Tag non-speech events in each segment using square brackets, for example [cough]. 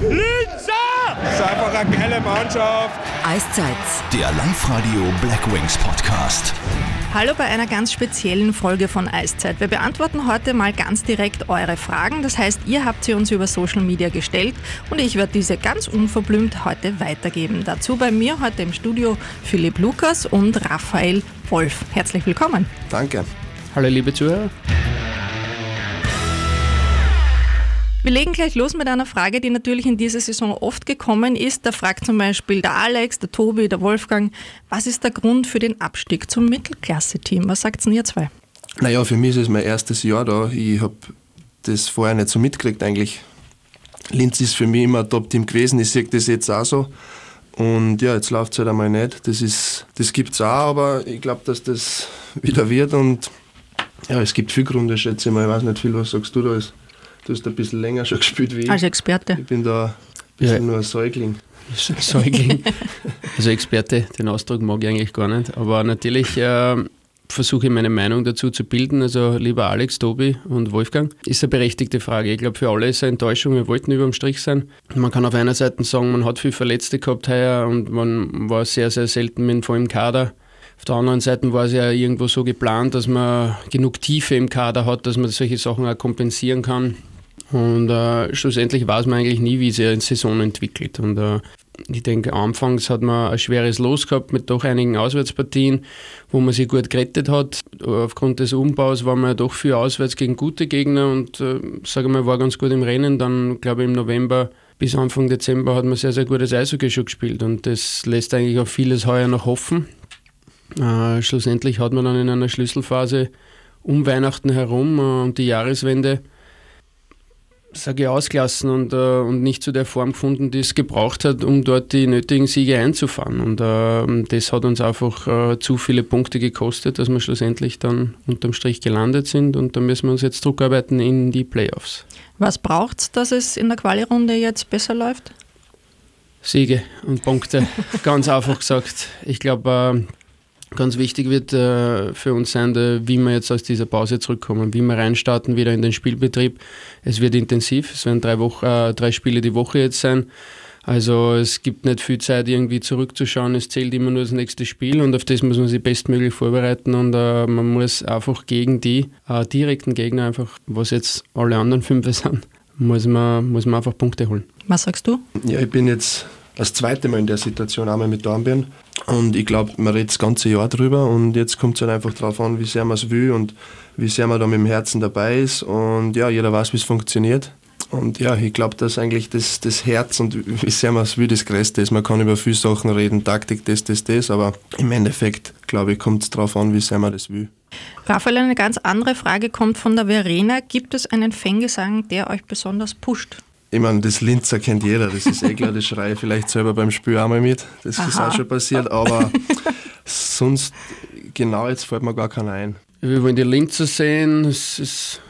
Linzer! Das ist einfach eine geile Mannschaft. Eiszeit. Der Live-Radio Blackwings Podcast. Hallo bei einer ganz speziellen Folge von Eiszeit. Wir beantworten heute mal ganz direkt eure Fragen. Das heißt, ihr habt sie uns über Social Media gestellt und ich werde diese ganz unverblümt heute weitergeben. Dazu bei mir heute im Studio Philipp Lukas und Raphael Wolf. Herzlich willkommen. Danke. Hallo liebe Zuhörer. Wir legen gleich los mit einer Frage, die natürlich in dieser Saison oft gekommen ist. Da fragt zum Beispiel der Alex, der Tobi, der Wolfgang, was ist der Grund für den Abstieg zum Mittelklasse-Team? Was sagt ihr zwei? Naja, für mich ist es mein erstes Jahr da. Ich habe das vorher nicht so mitgekriegt eigentlich. Linz ist für mich immer ein Top-Team gewesen. Ich sehe das jetzt auch so. Und ja, jetzt läuft es halt einmal nicht. Das, das gibt es auch, aber ich glaube, dass das wieder wird. Und ja, es gibt viel Gründe, schätze ich mal. Ich weiß nicht viel, was sagst du da? Ist. Du hast ein bisschen länger schon [laughs] gespielt wie ich. Als Experte. Ich bin da ein bisschen ja. nur ein Säugling. Säugling. [laughs] Also Experte, den Ausdruck mag ich eigentlich gar nicht. Aber natürlich äh, versuche ich meine Meinung dazu zu bilden. Also lieber Alex, Tobi und Wolfgang. Ist eine berechtigte Frage. Ich glaube, für alle ist es eine Enttäuschung. Wir wollten über dem Strich sein. Man kann auf einer Seite sagen, man hat viel Verletzte gehabt heuer und man war sehr, sehr selten mit dem vollen Kader. Auf der anderen Seite war es ja irgendwo so geplant, dass man genug Tiefe im Kader hat, dass man solche Sachen auch kompensieren kann. Und äh, schlussendlich weiß man eigentlich nie, wie sich eine Saison entwickelt. Und äh, ich denke, anfangs hat man ein schweres Los gehabt mit doch einigen Auswärtspartien, wo man sich gut gerettet hat. Aufgrund des Umbaus war man ja doch viel auswärts gegen gute Gegner und äh, sage mal, war ganz gut im Rennen. Dann, glaube ich, im November bis Anfang Dezember hat man sehr, sehr gutes Eishockey schon gespielt und das lässt eigentlich auf vieles heuer noch hoffen. Äh, schlussendlich hat man dann in einer Schlüsselphase um Weihnachten herum äh, und die Jahreswende sage ich, ausgelassen und, äh, und nicht zu der Form gefunden, die es gebraucht hat, um dort die nötigen Siege einzufahren. Und äh, das hat uns einfach äh, zu viele Punkte gekostet, dass wir schlussendlich dann unterm Strich gelandet sind und da müssen wir uns jetzt zurückarbeiten in die Playoffs. Was braucht es, dass es in der Quali-Runde jetzt besser läuft? Siege und Punkte, [laughs] ganz einfach gesagt. Ich glaube, äh, Ganz wichtig wird äh, für uns sein, der, wie wir jetzt aus dieser Pause zurückkommen, wie wir reinstarten wieder in den Spielbetrieb. Es wird intensiv, es werden drei, Woche, äh, drei Spiele die Woche jetzt sein. Also es gibt nicht viel Zeit, irgendwie zurückzuschauen. Es zählt immer nur das nächste Spiel und auf das muss man sich bestmöglich vorbereiten und äh, man muss einfach gegen die äh, direkten Gegner einfach, was jetzt alle anderen fünf [laughs] sind, muss man, muss man einfach Punkte holen. Was sagst du? Ja, ich bin jetzt das zweite Mal in der Situation, einmal mit Dornbirn. Und ich glaube, man redet das ganze Jahr drüber und jetzt kommt es halt einfach darauf an, wie sehr man es will und wie sehr man da mit dem Herzen dabei ist. Und ja, jeder weiß, wie es funktioniert. Und ja, ich glaube, dass eigentlich das, das Herz und wie sehr man es will, das Größte ist. Man kann über viele Sachen reden, Taktik, das, das, das, aber im Endeffekt, glaube ich, kommt es darauf an, wie sehr man das will. Raphael, eine ganz andere Frage kommt von der Verena. Gibt es einen Fangesang, der euch besonders pusht? Ich meine, das Linzer kennt jeder, das ist eh klar, das schreie ich vielleicht selber beim Spiel einmal mit. Das Aha. ist auch schon passiert, aber sonst, genau jetzt fällt mir gar keiner ein. Wir wollen die Linzer sehen, es ist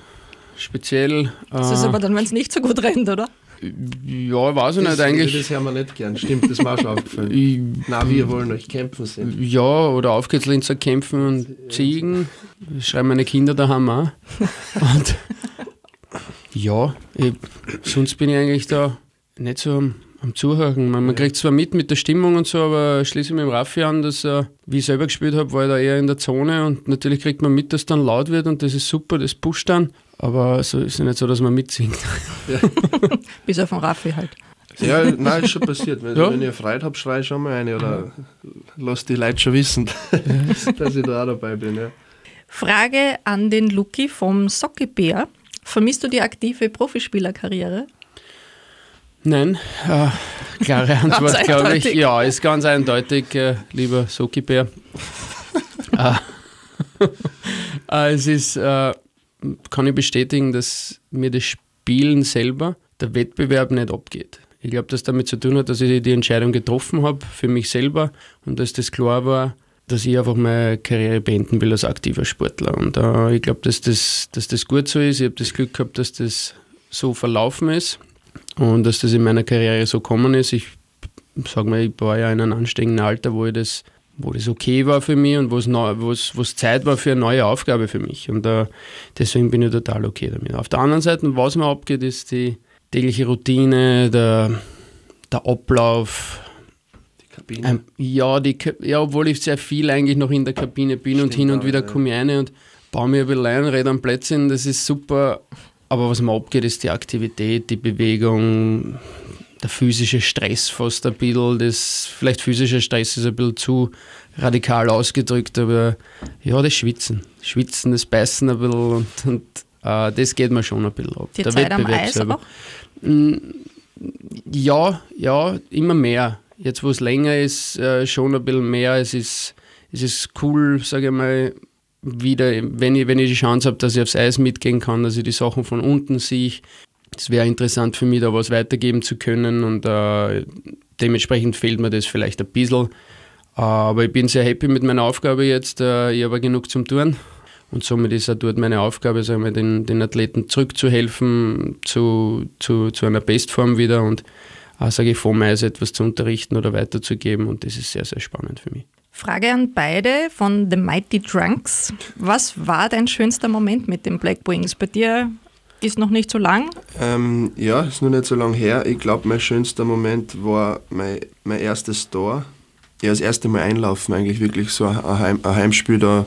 speziell. Das ist äh, aber dann, wenn es nicht so gut rennt, oder? Ja, weiß ich das, nicht eigentlich. Das hören wir nicht gern, stimmt, das war schon aufgefallen. Ich, Nein, wir wollen euch kämpfen sehen. Ja, oder auf geht's Linzer kämpfen und ziegen. Das schreiben meine Kinder daheim auch. [laughs] und ja, ich, sonst bin ich eigentlich da nicht so am, am Zuhören. Man, man kriegt zwar mit mit der Stimmung und so, aber schließe mit dem Raffi an, dass äh, wie ich selber gespielt habe, war ich da eher in der Zone und natürlich kriegt man mit, dass dann laut wird und das ist super, das pusht dann. Aber so ist es nicht so, dass man mitsingt. Ja. [laughs] Bis auf den Raffi halt. Ja, nein, ist schon passiert. Wenn, ja. wenn ihr Freude habt, schrei schon mal eine oder lasst die Leute schon wissen, [laughs] dass ich da auch dabei bin. Ja. Frage an den Luki vom Sockebär. Vermisst du die aktive Profispielerkarriere? Nein, äh, klare [laughs] Antwort, glaube ich. Ja, ist ganz eindeutig, äh, lieber Sokibär. [laughs] äh, [laughs] äh, es ist, äh, kann ich bestätigen, dass mir das Spielen selber, der Wettbewerb nicht abgeht. Ich glaube, dass damit zu tun hat, dass ich die Entscheidung getroffen habe für mich selber und dass das klar war, dass ich einfach meine Karriere beenden will als aktiver Sportler. Und äh, ich glaube, dass das, dass das gut so ist. Ich habe das Glück gehabt, dass das so verlaufen ist und dass das in meiner Karriere so gekommen ist. Ich sage mal, ich war ja in einem anständigen Alter, wo ich das wo das okay war für mich und wo es, neu, wo es, wo es Zeit war für eine neue Aufgabe für mich. Und äh, deswegen bin ich total okay damit. Auf der anderen Seite, was mir abgeht, ist die, tägliche Routine, der, der Ablauf. Kabine. Ähm, ja, die, Ka- ja, obwohl ich sehr viel eigentlich noch in der Kabine bin und Stimmt hin und wieder ja. komme ich rein und baue mir ein bisschen ein, rede am Plätzchen, das ist super. Aber was mir abgeht, ist die Aktivität, die Bewegung, der physische Stress fast ein bisschen. Das, vielleicht physischer Stress ist ein bisschen zu radikal ausgedrückt, aber ja, das Schwitzen. Schwitzen, das Beißen ein bisschen und, und äh, das geht mir schon ein bisschen ab. Die Der Zeit am Wettbewerb Eis selber. auch? Ja, ja, immer mehr. Jetzt, wo es länger ist, äh, schon ein bisschen mehr. Es ist, es ist cool, sage ich mal, wieder, wenn ich, wenn ich die Chance habe, dass ich aufs Eis mitgehen kann, dass ich die Sachen von unten sehe. Es wäre interessant für mich, da was weitergeben zu können und äh, dementsprechend fehlt mir das vielleicht ein bisschen. Aber ich bin sehr happy mit meiner Aufgabe jetzt. Äh, ich habe genug zum Tun. Und somit ist auch dort meine Aufgabe, sagen wir, den, den Athleten zurückzuhelfen zu, zu, zu einer Bestform wieder und sage ich, vom Eis etwas zu unterrichten oder weiterzugeben. Und das ist sehr, sehr spannend für mich. Frage an beide von The Mighty Drunks. Was war dein schönster Moment mit den Black Wings? Bei dir ist noch nicht so lang. Ähm, ja, ist noch nicht so lange her. Ich glaube, mein schönster Moment war mein, mein erstes Tor. Ja, das erste Mal einlaufen, eigentlich wirklich so ein, Heim, ein Heimspiel. Da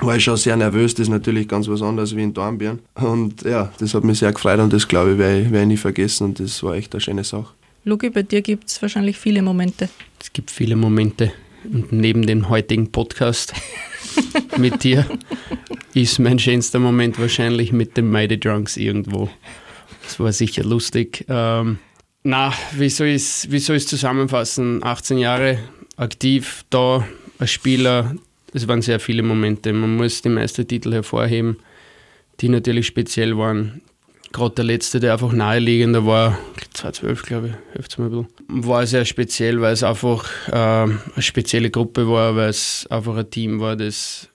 war ich schon sehr nervös. Das ist natürlich ganz was anderes wie in Dornbirn. Und ja, das hat mich sehr gefreut und das glaube ich, werde ich, werde ich nie vergessen. Und das war echt eine schöne Sache. Luki, bei dir gibt es wahrscheinlich viele Momente. Es gibt viele Momente. Und neben dem heutigen Podcast [laughs] mit dir ist mein schönster Moment wahrscheinlich mit den Mighty Drunks irgendwo. Das war sicher lustig. Ähm, na, wie soll ich es zusammenfassen? 18 Jahre aktiv da als Spieler. Es waren sehr viele Momente. Man muss die Meistertitel hervorheben, die natürlich speziell waren. Gerade der letzte, der einfach naheliegender war, 2012 glaube ich, hilft mir ein bisschen, war sehr speziell, weil es einfach ähm, eine spezielle Gruppe war, weil es einfach ein Team war, das,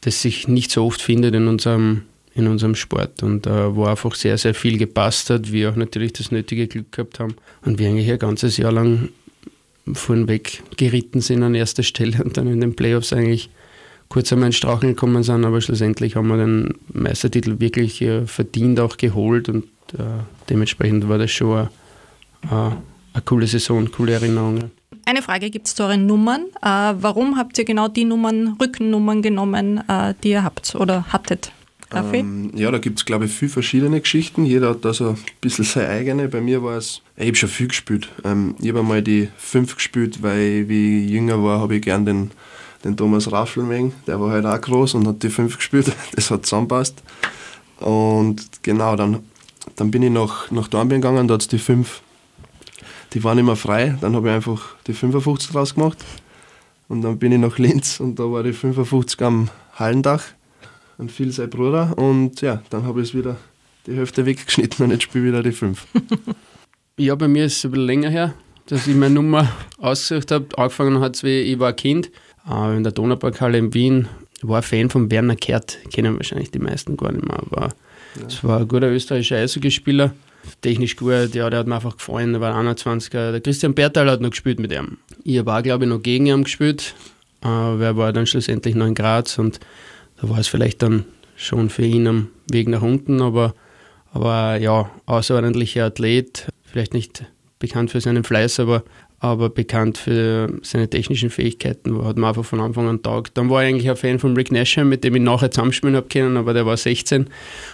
das sich nicht so oft findet in unserem, in unserem Sport. Und äh, wo einfach sehr, sehr viel gepasst hat, wir auch natürlich das nötige Glück gehabt haben und wir eigentlich ein ganzes Jahr lang vorn weg geritten sind an erster Stelle [laughs] und dann in den Playoffs eigentlich kurz einmal ins Straucheln gekommen sind, aber schlussendlich haben wir den Meistertitel wirklich äh, verdient auch geholt und äh, dementsprechend war das schon eine, äh, eine coole Saison, coole Erinnerung. ja. Eine Frage gibt es zu euren Nummern. Äh, warum habt ihr genau die Nummern, Rückennummern genommen, äh, die ihr habt oder hattet? Ähm, ja, da gibt es, glaube ich, viele verschiedene Geschichten. Jeder hat da so ein bisschen seine eigene. Bei mir war es, ich habe schon viel gespielt. Ähm, ich habe einmal die 5 gespielt, weil wie ich jünger war, habe ich gern den, den Thomas Raffel wegen. Der war halt auch groß und hat die 5 [laughs] gespielt. Das hat zusammenpasst. Und genau, dann, dann bin ich nach, nach Dornbirn gegangen, da hat es die 5, die waren immer frei. Dann habe ich einfach die 55 draus gemacht. Und dann bin ich nach Linz und da war die 55 am Hallendach und viel sein Bruder. Und ja, dann habe ich es wieder die Hälfte weggeschnitten und jetzt spiele ich wieder die 5. [laughs] Ja, bei mir ist es ein bisschen länger her, dass ich meine Nummer ausgesucht habe. Angefangen hat es, wie ich war Kind in der Donauparkhalle in Wien. War ein Fan von Werner Kehrt, kennen wahrscheinlich die meisten gar nicht mehr, aber es war ein guter österreichischer Eishockeyspieler. Technisch gut, ja, der hat mir einfach gefallen, der war 21er. Der Christian Bertal hat noch gespielt mit ihm. Ich auch, glaube ich, noch gegen ihn gespielt, äh, weil er war dann schlussendlich noch in Graz und da war es vielleicht dann schon für ihn am Weg nach unten, aber, aber ja, außerordentlicher Athlet, vielleicht nicht bekannt für seinen Fleiß, aber, aber bekannt für seine technischen Fähigkeiten, hat mir einfach von Anfang an taugt. Dann war ich eigentlich ein Fan von Rick Nasham, mit dem ich nachher zusammenspielen habe können, aber der war 16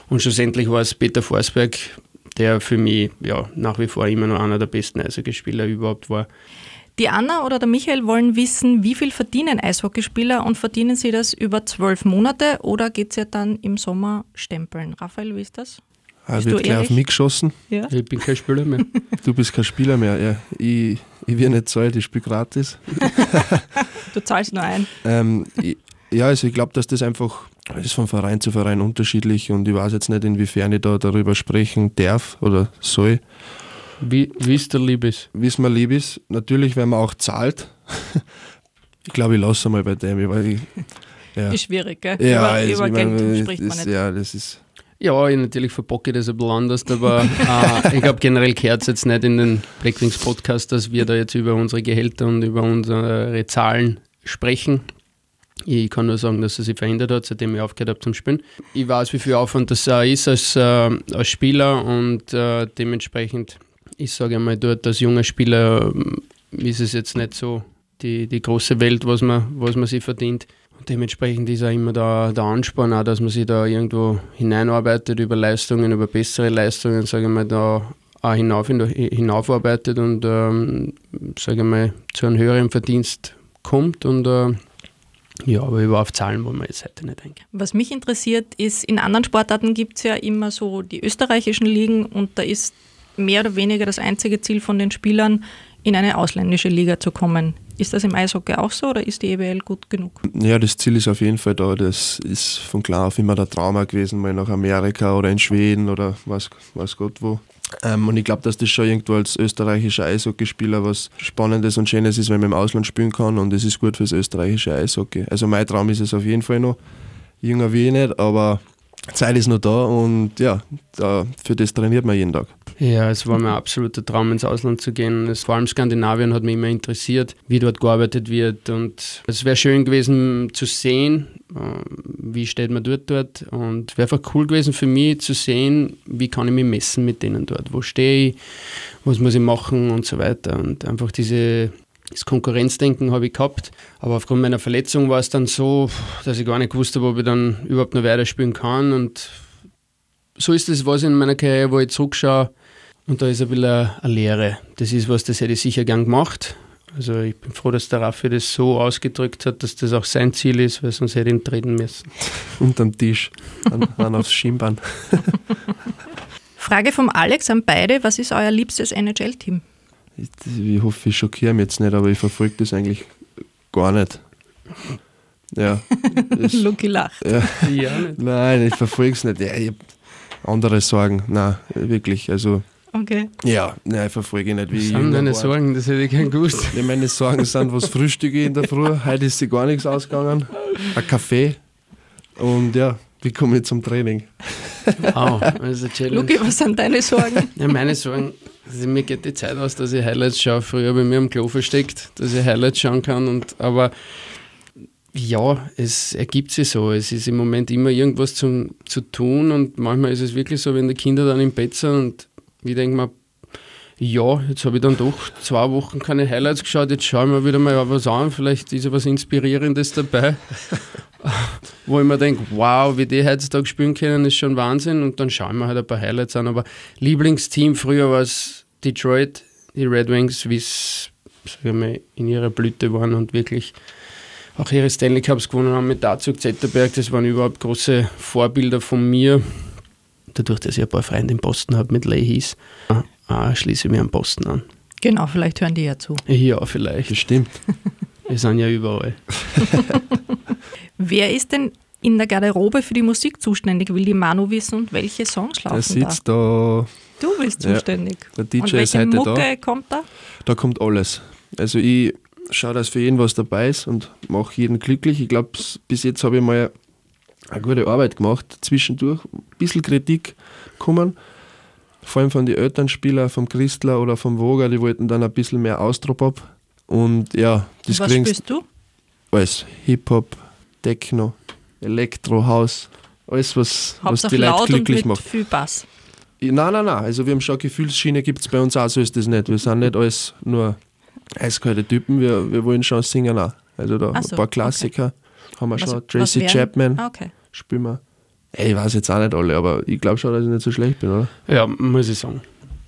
und schlussendlich war es Peter Forsberg, der für mich ja, nach wie vor immer noch einer der besten Eishockeyspieler überhaupt war. Die Anna oder der Michael wollen wissen, wie viel verdienen Eishockeyspieler und verdienen sie das über zwölf Monate oder geht es ja dann im Sommer stempeln? Raphael, wie ist das? Er Bist wird du gleich auf mich geschossen. Ja. Ich bin kein Spieler mehr. [laughs] Du bist kein Spieler mehr. Ja, ich ich werde nicht zahlt, ich spiele gratis. [laughs] Du zahlst nur ein. Ähm, ich, ja, also ich glaube, dass das einfach, das ist von Verein zu Verein unterschiedlich und ich weiß jetzt nicht, inwiefern ich da darüber sprechen darf oder soll. Wie, ist der Liebes? Wie es mir lieb ist, natürlich, wenn man auch zahlt. [laughs] Ich glaube, ich lasse mal bei dem, weil ich, ja. Ist schwierig, gell? Ja, über über ich Geld meine, spricht man nicht. ja, das ist. Ja, ich natürlich verbocke das ein bisschen anders, aber äh, ich glaube generell gehört es jetzt nicht in den Blackwings Podcast, dass wir da jetzt über unsere Gehälter und über unsere Zahlen sprechen. Ich kann nur sagen, dass er sich verändert hat, seitdem ich aufgehört habe zum Spielen. Ich weiß, wie viel Aufwand das auch ist als, äh, als Spieler und äh, dementsprechend, ich sage einmal, dort als junger Spieler äh, ist es jetzt nicht so die, die große Welt, was man, was man sich verdient. Dementsprechend ist auch immer der, der Ansporn, auch, dass man sich da irgendwo hineinarbeitet über Leistungen, über bessere Leistungen, sage ich mal, da auch hinauf, hinaufarbeitet und, ähm, sage ich mal, zu einem höheren Verdienst kommt und äh, ja, aber über auf Zahlen wollen wir jetzt heute nicht eingehen. Was mich interessiert ist, in anderen Sportarten gibt es ja immer so die österreichischen Ligen und da ist mehr oder weniger das einzige Ziel von den Spielern, in eine ausländische Liga zu kommen. Ist das im Eishockey auch so oder ist die EWL gut genug? Ja, das Ziel ist auf jeden Fall da. Das ist von klar auf immer der Trauma gewesen, mal nach Amerika oder in Schweden oder was, was Gott wo. Ähm, und ich glaube, dass das schon irgendwo als österreichischer Eishockeyspieler was Spannendes und Schönes ist, wenn man im Ausland spielen kann und es ist gut fürs österreichische Eishockey. Also mein Traum ist es auf jeden Fall noch. Jünger wie ich nicht, aber Zeit ist noch da und ja, da, für das trainiert man jeden Tag. Ja, es war mein absoluter Traum, ins Ausland zu gehen. Es, vor allem Skandinavien hat mich immer interessiert, wie dort gearbeitet wird. Und es wäre schön gewesen zu sehen, äh, wie steht man dort dort. Und es wäre einfach cool gewesen für mich zu sehen, wie kann ich mich messen mit denen dort. Wo stehe ich, was muss ich machen und so weiter. Und einfach diese das Konkurrenzdenken habe ich gehabt, aber aufgrund meiner Verletzung war es dann so, dass ich gar nicht gewusst habe, ob ich dann überhaupt noch weiterspielen kann. Und so ist es was in meiner Karriere, wo ich zurückschaue und da ist ein bisschen eine Lehre. Das ist was, das hätte ich sicher gern gemacht. Also ich bin froh, dass der Raffi das so ausgedrückt hat, dass das auch sein Ziel ist, weil sonst hätte ich ihn treten müssen. Unterm Tisch, dann, dann aufs Schienbein. [laughs] [laughs] Frage vom Alex an beide, was ist euer liebstes NHL-Team? Ich, ich hoffe, ich schockiere mich jetzt nicht, aber ich verfolge das eigentlich gar nicht. Ja. [laughs] Lucky lacht. Ja. ja Nein, ich verfolge es nicht. Ja, ich habe andere Sorgen. Nein, wirklich. Also Okay. Ja, nein, ich verfolge nicht. Wie was sind deine Sorgen? Das hätte ich gern gewusst. [laughs] Ja, meine Sorgen sind, was frühstücke ich in der Früh. Heute ist sie gar nichts ausgegangen. Ein Kaffee. Und ja, wie komme ich zum Training? [laughs] Wow, also Challenge. Luki, was sind deine Sorgen? [laughs] Ja, meine Sorgen, also mir geht die Zeit aus, dass ich Highlights schaue. Früher habe ich mir am Klo versteckt, dass ich Highlights schauen kann. Und, aber ja, es ergibt sich so. Es ist im Moment immer irgendwas zum, zu tun und manchmal ist es wirklich so, wenn die Kinder dann im Bett sind und ich denke mir, ja, jetzt habe ich dann doch zwei Wochen keine Highlights geschaut, jetzt schaue ich mir wieder mal was an, vielleicht ist ja was Inspirierendes dabei. [laughs] Wo ich mir denke, wow, wie die heutzutage spielen können, ist schon Wahnsinn. Und dann schauen wir halt ein paar Highlights an. Aber Lieblingsteam früher war es Detroit, die Red Wings, wie es in ihrer Blüte waren und wirklich auch ihre Stanley Cups gewonnen haben mit Dazug, Zetterberg. Das waren überhaupt große Vorbilder von mir dadurch, dass ich ein paar Freunde in Boston habe mit Leahy's, schließe ich mir an Boston an. Genau, vielleicht hören die ja zu. Ja, vielleicht. Stimmt. [laughs] Wir sind ja überall. [laughs] Wer ist denn in der Garderobe für die Musik zuständig? Will die Manu wissen und welche Songs laufen Der sitzt da. da. Du bist zuständig. Ja, der DJ und welche ist heute Mucke da. kommt da? Da kommt alles. Also ich schaue, dass für jeden was dabei ist und mache jeden glücklich. Ich glaube, bis jetzt habe ich mal eine gute Arbeit gemacht, zwischendurch ein bisschen Kritik kommen, vor allem von den Elternspielern, vom Christler oder vom Woger, die wollten dann ein bisschen mehr ab. Und ja, das Was spielst du? Alles, Hip-Hop, Techno, Elektro, House, alles, was, was die Leute glücklich macht. viel Bass. Nein, nein, nein, also wir haben schon Gefühlsschiene, gibt es bei uns auch, so ist das nicht. Wir sind nicht alles nur eiskalte Typen, wir, wir wollen schon singen auch. Also da so, ein paar Klassiker okay. haben wir Was- schon. was Tracy Chapman Ah, okay. spielen wir. Ey, ich weiß jetzt auch nicht alle, aber ich glaube schon, dass ich nicht so schlecht bin, oder? Ja, muss ich sagen.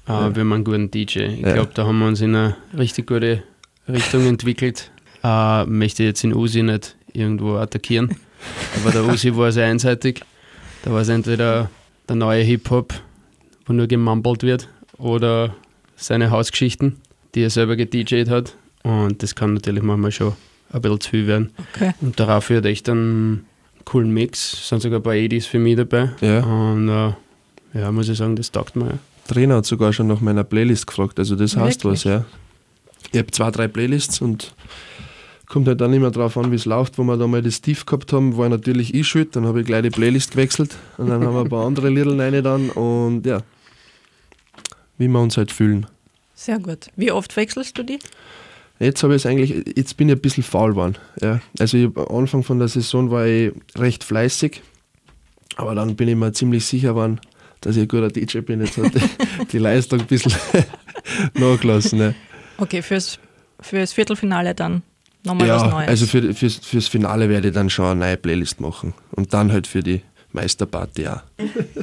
Äh, Ja. Wir haben einen guten DJ. Ich Ja. glaube, da haben wir uns in eine richtig gute Richtung entwickelt. Äh, möchte jetzt den Usi nicht irgendwo attackieren. Aber der Usi war sehr einseitig. Da war es entweder der neue Hip-Hop, wo nur gemumbelt wird, oder seine Hausgeschichten, die er selber gedjed hat. Und das kann natürlich manchmal schon ein bisschen zu viel werden. Okay. Und darauf wird echt einen coolen Mix. Es sind sogar ein paar 80s für mich dabei. Ja. Und äh, ja, muss ich sagen, das taugt mir. Trainer hat sogar schon nach meiner Playlist gefragt, also das heißt Wirklich? was, ja. Ich habe zwei, drei Playlists und kommt halt dann immer drauf an, wie es läuft. Wo wir da mal das Tief gehabt haben, war natürlich ich schuld, dann habe ich gleich die Playlist gewechselt und dann haben wir ein paar andere Lieder rein dann und ja, wie wir uns halt fühlen. Sehr gut. Wie oft wechselst du die? Jetzt habe ich es eigentlich, jetzt bin ich ein bisschen faul geworden. Ja. Also ich, am Anfang von der Saison war ich recht fleißig, aber dann bin ich mir ziemlich sicher geworden, dass ich ein guter DJ bin. Jetzt hat die, [laughs] die Leistung ein bisschen [laughs] nachgelassen. Ne. Okay, fürs, fürs Viertelfinale dann nochmal ja, was Neues. also für, fürs, fürs Finale werde ich dann schon eine neue Playlist machen. Und dann halt für die Meisterparty auch.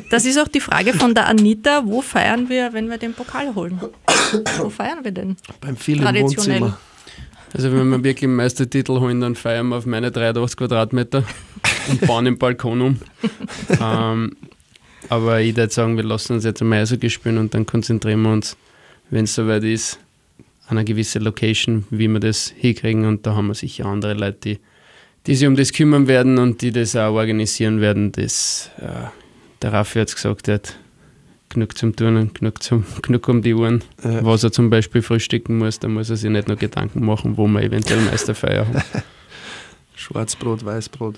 Das ist auch die Frage von der Anita, wo feiern wir, wenn wir den Pokal holen? wo feiern wir denn? Beim vielen Traditionell. Wohnzimmer. Also wenn wir wirklich einen Meistertitel holen, dann feiern wir auf meine 83 Quadratmeter und bauen den Balkon um. ähm, aber ich würde sagen, wir lassen uns jetzt einmal Eishockey spielen und dann konzentrieren wir uns, wenn es soweit ist, an eine gewisse Location, wie wir das hinkriegen. Und da haben wir sicher andere Leute, die, die sich um das kümmern werden und die das auch organisieren werden. Das, äh, der Raffi hat es gesagt, er hat genug zum Turnen, genug, zum, [laughs] genug um die Uhren. Ja. Was er zum Beispiel frühstücken muss, da muss er sich nicht noch Gedanken machen, wo wir eventuell Meisterfeier haben. [laughs] Schwarzbrot, Weißbrot.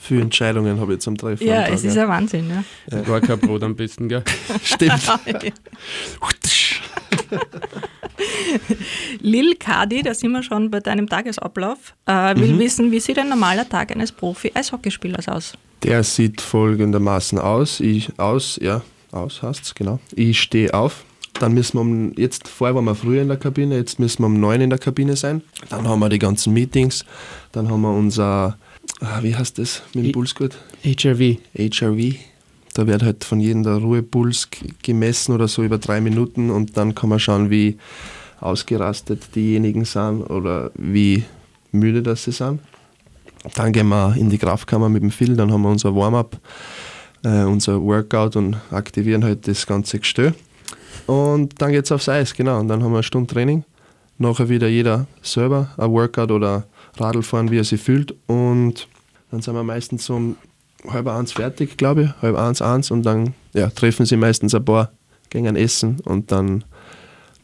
Viele Entscheidungen habe ich zum Treffen. Ja, es ist ein Wahnsinn. Ja. Gar kein Brot am besten, gell? [laughs] Stimmt. Lil Kadi, da sind wir schon bei deinem Tagesablauf, äh, will wissen, wie sieht ein normaler Tag eines Profi-Eishockeyspielers aus? Der sieht folgendermaßen aus. Ich aus, ja, aus heißt's, genau. Ich stehe auf. Dann müssen wir um, jetzt vorher waren wir früher in der Kabine, jetzt müssen wir um neun in der Kabine sein. Dann haben wir die ganzen Meetings, dann haben wir unser, ah, wie heißt das mit dem Pulsgurt? HRV. HRV. Da wird halt von jedem der Ruhepuls gemessen oder so über drei Minuten und dann kann man schauen, wie ausgerastet diejenigen sind oder wie müde das sie sind. Dann gehen wir in die Kraftkammer mit dem Phil, dann haben wir unser Warm-up, äh, unser Workout und aktivieren halt das ganze Gestell. Und dann geht es aufs Eis, genau. Und dann haben wir eine Stunde Training. Nachher wieder jeder selber ein Workout oder Radl fahren, wie er sich fühlt. Und dann sind wir meistens um halb eins fertig, glaube ich, halb eins, eins. Und dann ja, treffen sie meistens ein paar, gehen essen und dann,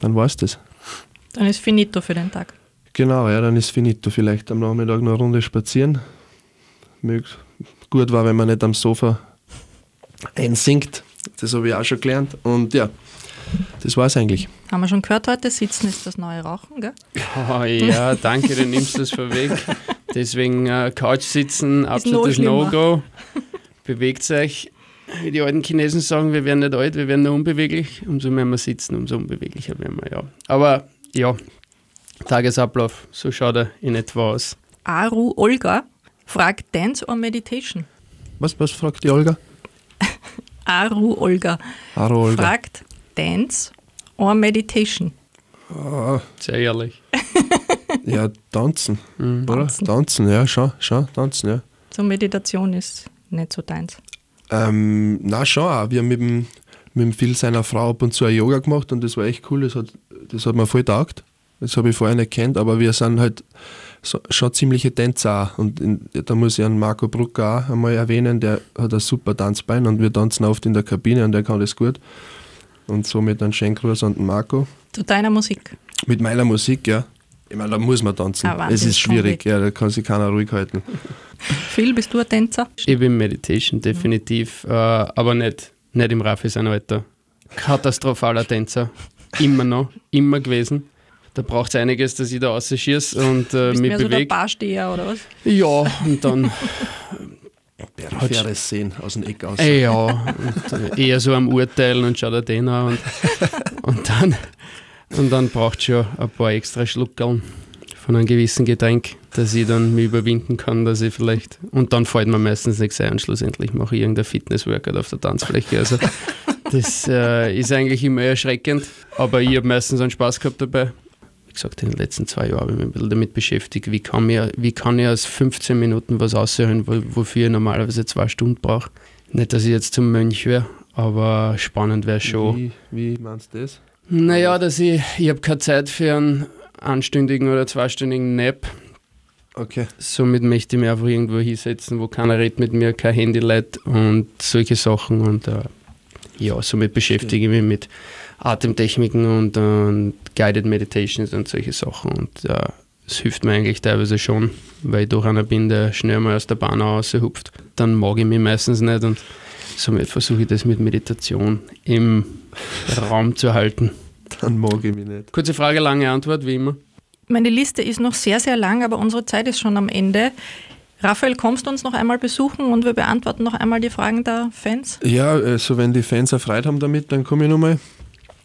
dann war es das. Dann ist finito für den Tag. Genau, ja, dann ist finito. Vielleicht am Nachmittag noch eine Runde spazieren. Gut war, wenn man nicht am Sofa einsinkt. Das habe ich auch schon gelernt. Und ja, das war es eigentlich. Haben wir schon gehört heute, Sitzen ist das neue Rauchen, gell? Oh, [laughs] ja, danke, du nimmst das vorweg. [laughs] Deswegen äh, Couch sitzen, absolutes. No-Go. Bewegt euch. Wie die alten Chinesen sagen, wir werden nicht alt, wir werden nur unbeweglich. Umso mehr wir sitzen, umso unbeweglicher werden wir, ja. Aber ja, Tagesablauf, so schaut er in etwa aus. Aru Olga fragt Dance or Meditation? Was, was fragt die Olga? [laughs] Aru Olga Hallo Olga. fragt Dance or Meditation? Ah, Sehr ehrlich. [laughs] ja, tanzen, oder? Tanzen. Tanzen, ja, schon, schon, tanzen, ja. So Meditation ist nicht so deins. Ähm, na schon auch. Wir haben mit dem, mit dem Phil seiner Frau ab und zu ein Yoga gemacht und das war echt cool. Das hat, das hat mir voll taugt. Das habe ich vorher nicht kennt, aber wir sind halt so, schon ziemliche Tänzer auch. Und in, da muss ich einen Marco Brucker auch einmal erwähnen, der hat ein super Tanzbein und wir tanzen oft in der Kabine und der kann das gut. Und somit einen Schenkgruß an den Marco. Zu deiner Musik. Mit meiner Musik, ja. Ich meine, da muss man tanzen. Ah, es ist schwierig, ja, da kann sich keiner ruhig halten. [laughs] Phil, bist du ein Tänzer? Ich bin Meditation, definitiv. Äh, aber nicht, nicht im Raffi sein Alter. Katastrophaler Tänzer. Immer noch, immer gewesen. Da braucht es einiges, dass ich da rausschieße und äh, Bist mich mehr so der bewege. Barsteher oder was? ja, und dann [laughs] Peripheres Sehen aus dem Eck aus. Äh, ja, und, äh, eher so am Urteilen und schau dir den an. Und, [laughs] und dann, und dann braucht es schon ein paar extra Schluckerl von einem gewissen Getränk, dass ich dann mich überwinden kann, dass ich vielleicht. Und dann fällt mir meistens nichts ein und schlussendlich mache ich irgendein Fitnessworkout auf der Tanzfläche. Also das äh, ist eigentlich immer erschreckend, aber ich habe meistens einen Spaß gehabt dabei. Wie gesagt, in den letzten zwei Jahren habe ich mich ein bisschen damit beschäftigt, wie kann, mir, wie kann ich aus 15 Minuten was aushören, wo, wofür ich normalerweise zwei Stunden brauche. Nicht, dass ich jetzt zum Mönch wäre, aber spannend wäre schon. Wie, wie meinst du das? Naja, dass ich, ich habe keine Zeit für einen anstündigen oder zweistündigen Nap. Okay. Somit möchte ich mich einfach irgendwo hinsetzen, wo keiner redet mit mir, kein Handy leitet und solche Sachen. Und äh, ja, somit beschäftige ich mich mit Atemtechniken und, und Guided Meditations und solche Sachen. Und äh, es hilft mir eigentlich teilweise schon, weil ich doch einer bin, der schnell mal aus der Bahn raushupft. Dann mag ich mich meistens nicht und somit versuche ich das mit Meditation im Raum zu halten. Dann mag ich mich nicht. Kurze Frage, lange Antwort, wie immer. Meine Liste ist noch sehr, sehr lang, aber unsere Zeit ist schon am Ende. Raphael, kommst du uns noch einmal besuchen und wir beantworten noch einmal die Fragen der Fans? Ja, also wenn die Fans Freude haben damit, dann komme ich nochmal.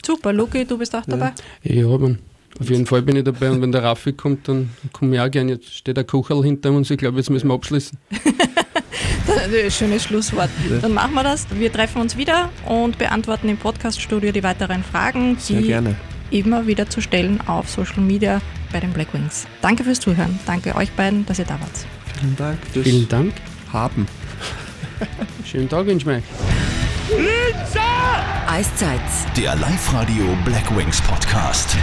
Super, Luki, du bist auch dabei? Ja, man. Auf jeden Fall bin ich dabei und wenn der Raffi kommt, dann komme ich auch gerne. Jetzt steht der Kucherl hinter uns, ich glaube, jetzt müssen wir abschließen. [laughs] [laughs] Schönes Schlusswort. Dann machen wir das. Wir treffen uns wieder und beantworten im Podcaststudio die weiteren Fragen, Sehr die gerne. immer wieder zu stellen auf Social Media bei den Black Wings. Danke fürs Zuhören. Danke euch beiden, dass ihr da wart. Vielen Dank fürs Vielen Dank. Haben. [laughs] Schönen Tag wünsche ich. Eiszeit. Der Live-Radio Black Wings Podcast.